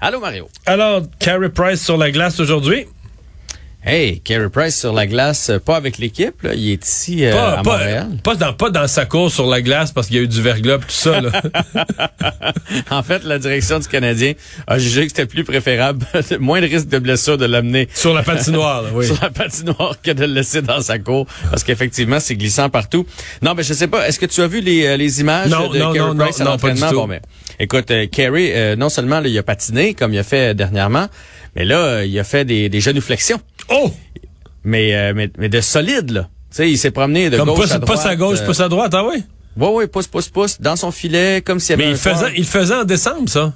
Allô Mario? Alors, Carey Price sur la glace aujourd'hui. Hey, Carey Price sur la glace, euh, pas avec l'équipe, là. il est ici euh, Pas, à pas, Montréal. pas dans, pas dans sa course sur la glace parce qu'il y a eu du verglas tout ça. Là. en fait, la direction du Canadien a jugé que c'était plus préférable, moins de risque de blessure de l'amener sur la patinoire, là, oui. sur la patinoire que de le laisser dans sa cour, parce qu'effectivement, c'est glissant partout. Non, mais je sais pas, est-ce que tu as vu les, euh, les images Non, de non, Carey non, Price à l'entraînement? Bon, mais, écoute, euh, Carey, euh, non seulement là, il a patiné, comme il a fait dernièrement, mais là, euh, il a fait des, des genuflexions. Oh! Mais, euh, mais, mais de solide, là. Tu sais, il s'est promené de Comme gauche pas, à droite. pas à gauche, euh, pas à droite, ah oui? Ouais, ouais, pouce, pouce, pouce, dans son filet, comme s'il y avait Mais un il faisait, il faisait en décembre, ça.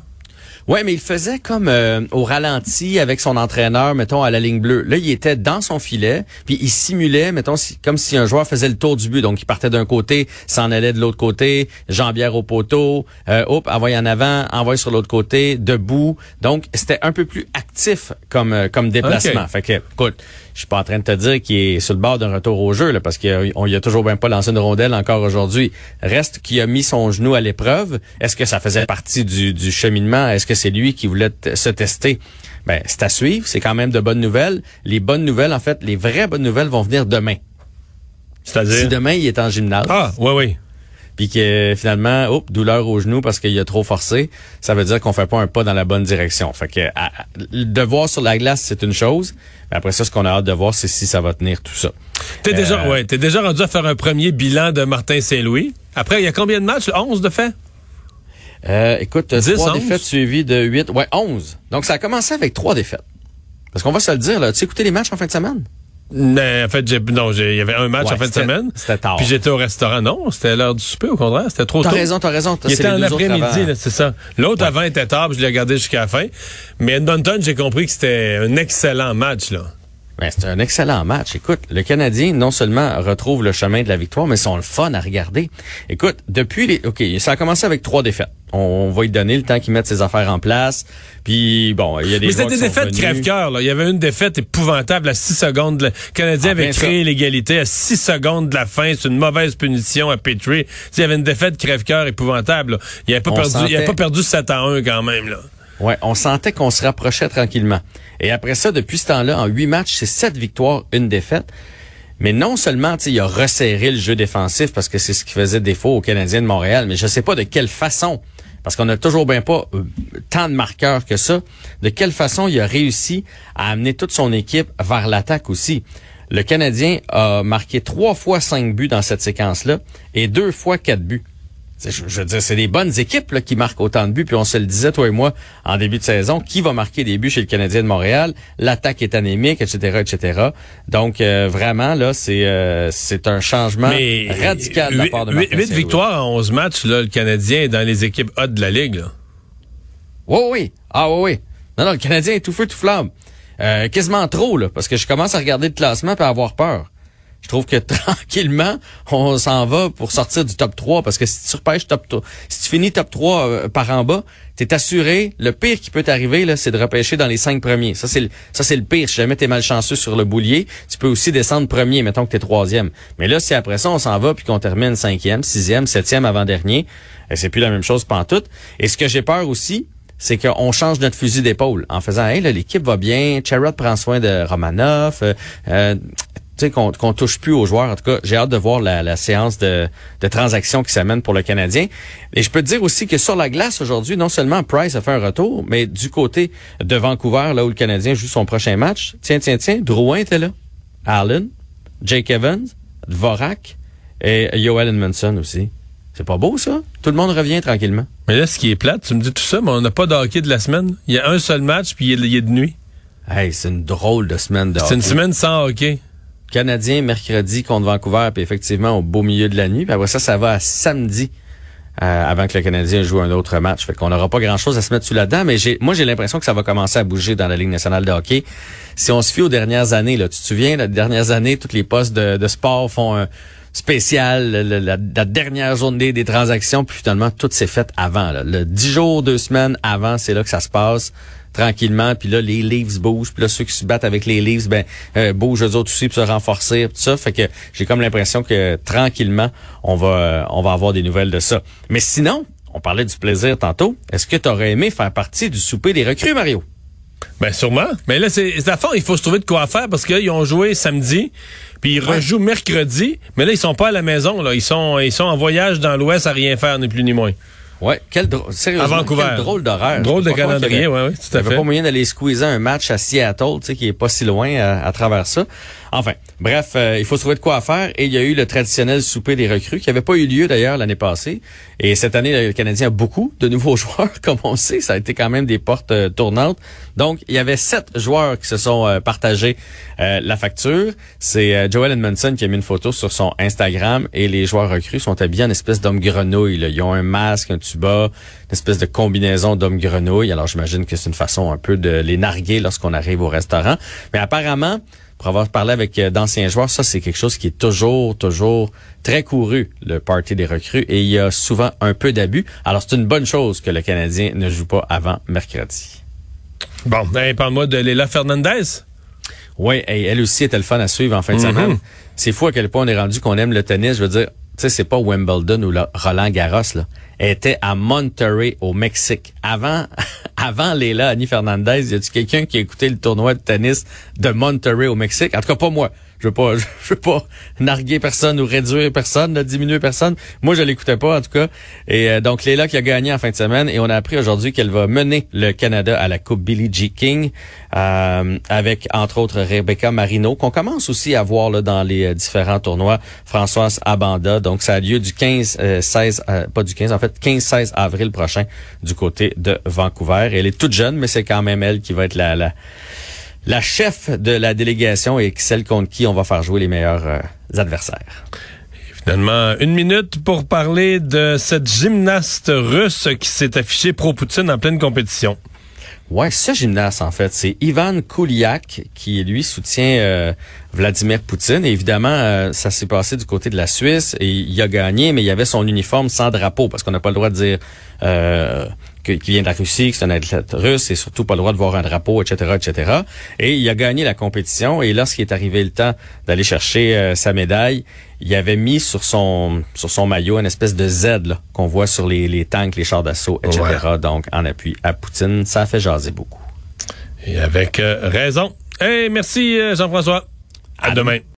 Ouais, mais il faisait comme euh, au ralenti avec son entraîneur, mettons, à la ligne bleue. Là, il était dans son filet, puis il simulait, mettons, si- comme si un joueur faisait le tour du but. Donc, il partait d'un côté, s'en allait de l'autre côté, jambière au poteau, euh, hop, envoyé en avant, envoyé sur l'autre côté, debout. Donc, c'était un peu plus actif comme euh, comme déplacement. Fait que, écoute, je suis pas en train de te dire qu'il est sur le bord d'un retour au jeu, là, parce qu'on y a toujours même pas lancé une rondelle encore aujourd'hui. Reste qu'il a mis son genou à l'épreuve. Est-ce que ça faisait partie du, du cheminement? Est-ce que c'est lui qui voulait se tester? Ben, c'est à suivre. C'est quand même de bonnes nouvelles. Les bonnes nouvelles, en fait, les vraies bonnes nouvelles vont venir demain. Si C'est-à-dire. demain, il est en gymnase, Ah, oui, oui. Puis que finalement, oups, douleur au genou parce qu'il a trop forcé, ça veut dire qu'on fait pas un pas dans la bonne direction. Fait que à- de voir sur la glace, c'est une chose. Mais après ça, ce qu'on a hâte de voir, c'est si ça va tenir tout ça. T'es Euh, déjà, ouais, t'es déjà rendu à faire un premier bilan de Martin Saint-Louis. Après, il y a combien de matchs? 11 de fait? Euh, écoute, 10, trois 11? défaites suivies de 8. Ouais, 11. Donc, ça a commencé avec trois défaites. Parce qu'on va se le dire, là. Tu as écouté les matchs en fin de semaine? Mais en fait, j'ai, non, j'ai- il y avait un match Ouais, en fin de semaine. c'était tard. Puis j'étais au restaurant. Non, c'était l'heure du souper, au contraire. C'était trop T'as tôt. raison, t'as raison. T'as- Il était en après-midi, là, c'est ça. L'autre avant était tard, puis je l'ai regardé jusqu'à la fin. Mais Edmonton, j'ai compris que c'était un excellent match, là. Ben, c'est un excellent match. Écoute, le Canadien, non seulement retrouve le chemin de la victoire, mais sont le fun à regarder. Écoute, depuis les... OK, ça a commencé avec trois défaites. On, on va lui donner le temps qu'il mette ses affaires en place. Puis, bon, il y a des Mais c'était des défaites crève-cœur, là. Il y avait une défaite épouvantable à 6 secondes. Le Canadien Ah, avait créé l'égalité à 6 secondes de la fin. C'est une mauvaise punition à Petrie. Il y avait une défaite crève-cœur épouvantable, là. Il avait pas perdu, il avait pas perdu 7 à 1 quand même, là. Ouais, on sentait qu'on se rapprochait tranquillement. Et après ça, depuis ce temps-là, en huit matchs, c'est sept victoires, une défaite. Mais non seulement, il a resserré le jeu défensif parce que c'est ce qui faisait défaut aux Canadiens de Montréal, mais je sais pas de quelle façon, parce qu'on n'a toujours bien pas euh, tant de marqueurs que ça, de quelle façon il a réussi à amener toute son équipe vers l'attaque aussi? Le Canadien a marqué trois fois cinq buts dans cette séquence-là et deux fois quatre buts. Je, je veux dire, c'est des bonnes équipes là, qui marquent autant de buts. Puis on se le disait, toi et moi, en début de saison, qui va marquer des buts chez le Canadien de Montréal? L'attaque est anémique, etc., etc. Donc, euh, vraiment, là, c'est euh, c'est un changement radical de la part de Martin 8 Saint-Louis. victoires en 11 matchs, là, le Canadien est dans les équipes hautes de la Ligue, là. Oui, oui. Ah oui, oui. Non, non, le Canadien est tout feu, tout flamme. Euh, quasiment trop, là, parce que je commence à regarder le classement et à avoir peur. Je trouve que tranquillement, on s'en va pour sortir du top 3, parce que si tu repêches top 3, si tu finis top 3 euh, par en bas, t'es assuré, le pire qui peut t'arriver, là, c'est de repêcher dans les cinq premiers. Ça, c'est le, ça, c'est le pire. Si jamais t'es malchanceux sur le boulier, tu peux aussi descendre premier, mettons que t'es troisième. Mais là, si après ça, on s'en va puis qu'on termine cinquième, sixième, septième avant-dernier, euh, c'est plus la même chose pantoute. Et ce que j'ai peur aussi, c'est qu'on change notre fusil d'épaule en faisant hey l'équipe va bien, Charrot prend soin de Romanov, euh, euh, qu'on touche plus aux joueurs. En tout cas, j'ai hâte de voir la, la séance de, de transactions qui s'amène pour le Canadien. Et je peux te dire aussi que sur la glace aujourd'hui, non seulement Price a fait un retour, mais du côté de Vancouver, là où le Canadien joue son prochain match, tiens, tiens, tiens, Drouin était là. Allen, Jake Evans, Dvorak et Yoel Edmondson aussi. C'est pas beau, ça? Tout le monde revient tranquillement. Mais là, ce qui est plate, tu me dis tout ça, mais on n'a pas de hockey de la semaine. Il y a un seul match, puis il est, de nuit. Hey, c'est une drôle de semaine de C'est une hockey. semaine sans hockey. Canadien mercredi contre Vancouver, puis effectivement au beau milieu de la nuit. Puis après ça, ça va à samedi euh, avant que le Canadien joue un autre match. Fait qu'on n'aura pas grand-chose à se mettre sous la dent, mais moi j'ai l'impression que ça va commencer à bouger dans la Ligue nationale de hockey. Si on se fie aux dernières années, là, tu te souviens, les dernières années, toutes les postes de, sport font un spécial, la, dernière journée des transactions, puis finalement, tout s'est fait avant. Le 10 jours, deux semaines avant, c'est là que ça se passe tranquillement, puis là, les Leafs bougent, puis là, ceux qui se battent avec les Leafs, ben, euh, bougent eux autres aussi pour se renforcer, tout ça. Fait que j'ai comme l'impression que tranquillement, on va, euh, on va avoir des nouvelles de ça. Mais sinon, on parlait du plaisir tantôt. Est-ce que tu aurais aimé faire partie du souper des recrues, Mario? Ben sûrement. Mais là, c'est à fond, il faut se trouver de quoi faire parce qu'ils ont joué samedi, puis ils rejouent mercredi, mais là, ils sont pas à la maison. là. Ils sont ils sont en voyage dans l'Ouest à rien faire, ni plus ni moins. Ouais, quel drôle, sérieusement, À Vancouver. quel drôle d'horaire. Drôle de calendrier, ouais, ouais, tout à Il y avait fait. pas moyen d'aller squeezer un match à Seattle, tu sais, qui est pas si loin à, à travers ça. Enfin, bref, euh, il faut trouver de quoi faire. Et il y a eu le traditionnel souper des recrues, qui avait pas eu lieu d'ailleurs l'année passée. Et cette année, le Canadien a beaucoup de nouveaux joueurs, comme on sait. Ça a été quand même des portes euh, tournantes. Donc, il y avait sept joueurs qui se sont euh, partagés euh, la facture. C'est Joel Edmondson qui a mis une photo sur son Instagram et les joueurs recrues sont habillés en espèce d'homme grenouille. Ils ont un masque, un tuba, une espèce de combinaison d'homme grenouille. Alors, j'imagine que c'est une façon un peu de les narguer lorsqu'on arrive au restaurant. Mais apparemment, pour avoir parlé avec euh, d'anciens joueurs, ça, c'est quelque chose qui est toujours, toujours très couru, le party des recrues, et il y a souvent un peu d'abus. Alors, c'est une bonne chose que le Canadien ne joue pas avant mercredi. Bon, hey, parle-moi de Léla Fernandez. Oui, elle aussi était le fun à suivre en fin de Mhm. semaine. C'est fou à quel point on est rendu qu'on aime le tennis. Je veux dire, sais, c'est pas Wimbledon ou Roland Garros, là. Elle était à Monterrey, au Mexique. Avant, avant Léla, Annie Fernandez, y a-tu quelqu'un qui a écouté le tournoi de tennis de Monterrey au Mexique? En tout cas, pas moi. Je veux pas, je veux pas narguer personne ou réduire personne, diminuer personne. Moi, je l'écoutais pas, en tout cas. Et euh, donc, Léla qui a gagné en fin de semaine. Et on a appris aujourd'hui qu'elle va mener le Canada à la Coupe Billie G. King, euh, avec, entre autres, Rebecca Marino, qu'on commence aussi à voir là, dans les euh, différents tournois. Françoise Abanda. Donc, ça a lieu du 15, euh, 16, euh, pas du 15, en fait, 15-16 avril prochain du côté de Vancouver. Elle est toute jeune, mais c'est quand même elle qui va être la, la, la chef de la délégation et celle contre qui on va faire jouer les meilleurs euh, adversaires. Finalement, une minute pour parler de cette gymnaste russe qui s'est affichée pro-Poutine en pleine compétition. Ouais, ce gymnaste, en fait, c'est Ivan Kouliak qui, lui, soutient euh, Vladimir Poutine. Et évidemment, euh, ça s'est passé du côté de la Suisse et il a gagné, mais il avait son uniforme sans drapeau parce qu'on n'a pas le droit de dire euh, qu'il vient de la Russie, que c'est un athlète russe et surtout pas le droit de voir un drapeau, etc., etc. Et il a gagné la compétition et lorsqu'il est arrivé le temps d'aller chercher euh, sa médaille, il avait mis sur son sur son maillot une espèce de Z qu'on voit sur les, les tanks, les chars d'assaut, etc. Donc en appui à Poutine, ça a fait jaser beaucoup. Et avec euh, raison. Hey, merci euh, Jean-François. À, demain.